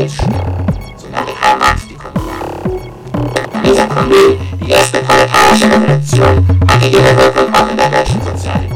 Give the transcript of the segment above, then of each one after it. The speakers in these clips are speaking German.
Pilzen, solange Karl Marx die Kombi war. Mit dieser Kombi, die erste proletarische Revolution, hatte ihre Wirkung auch in der deutschen Sozialdemokratie.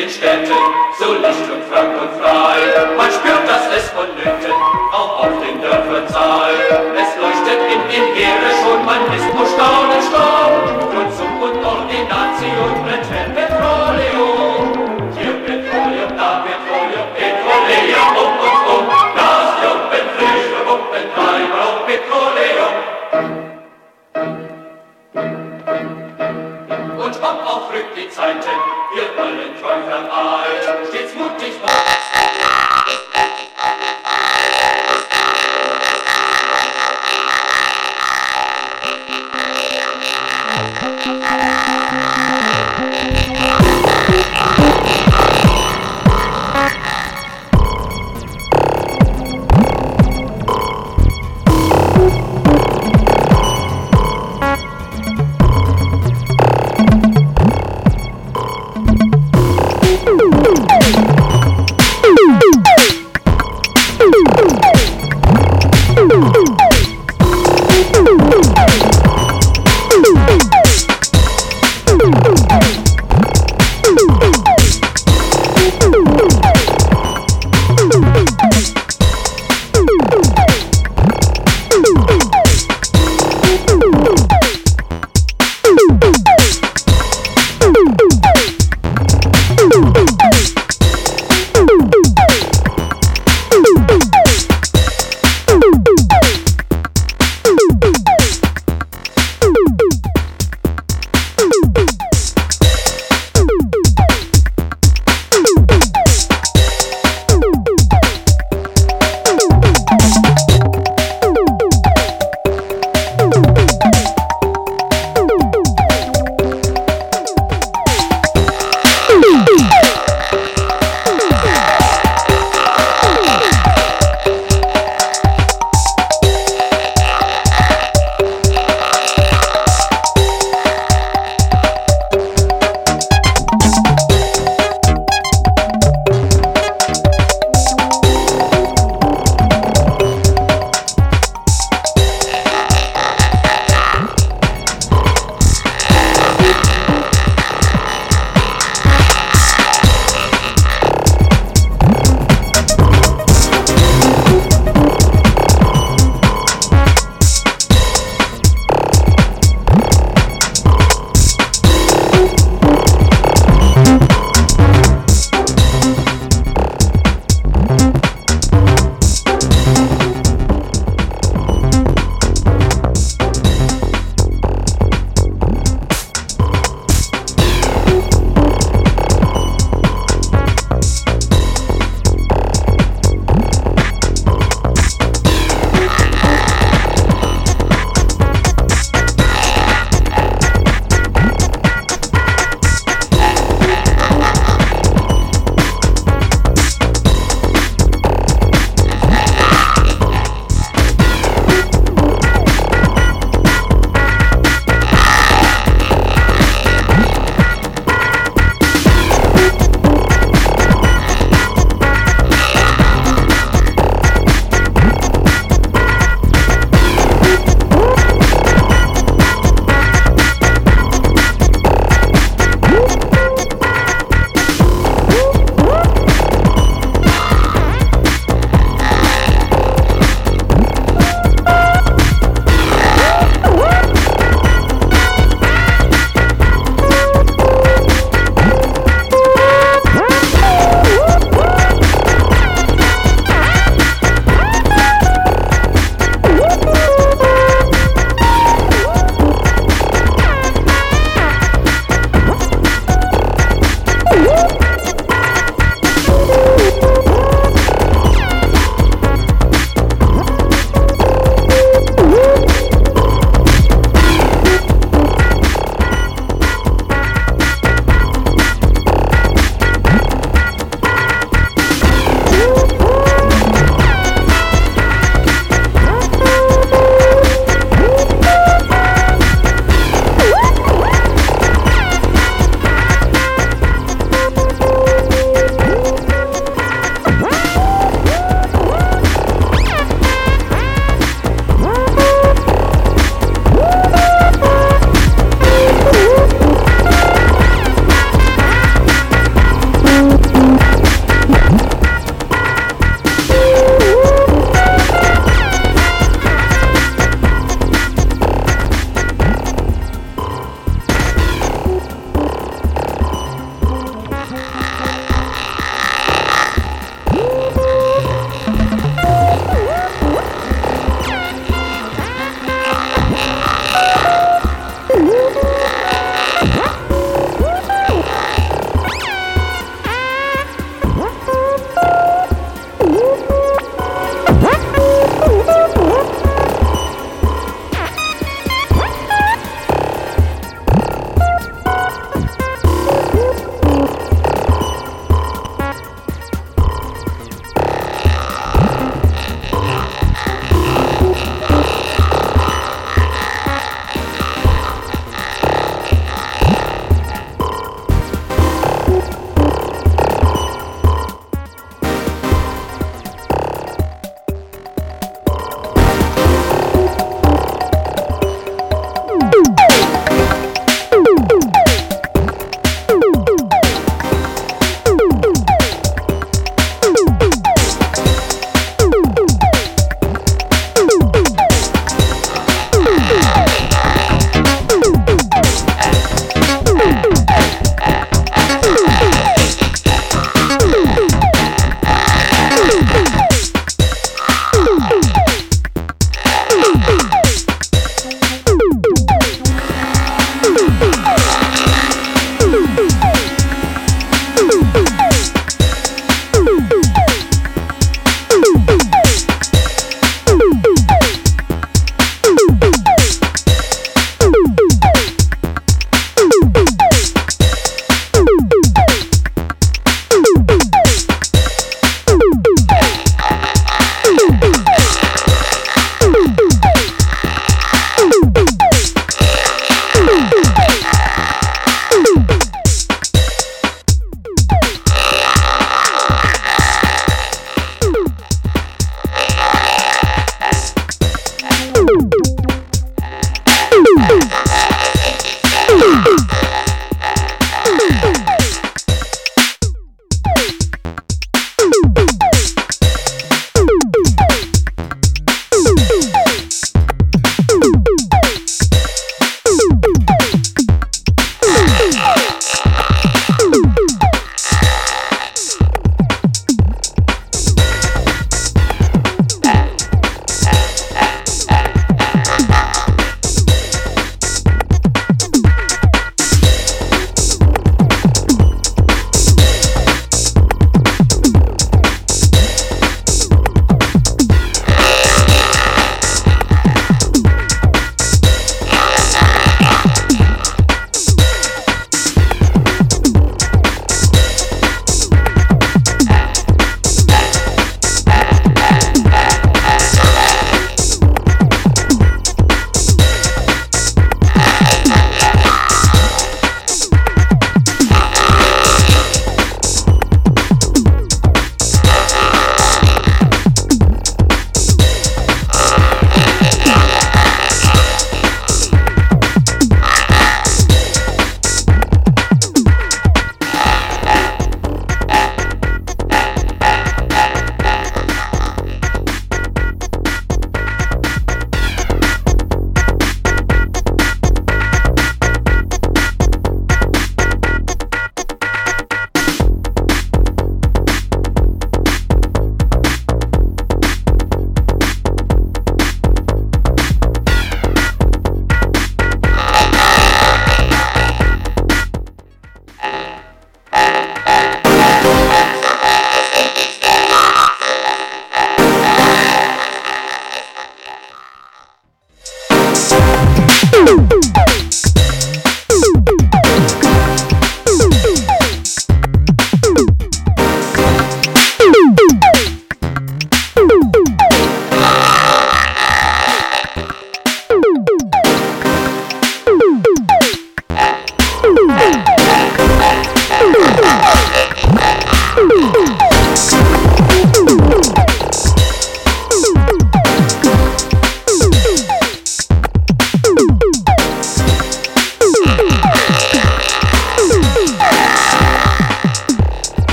den Städten, so Licht und frank und frei. Man spürt, dass es von Nöten auch auf den Dörfern sei. Es leuchtet in den Heere schon, man ist nur stark.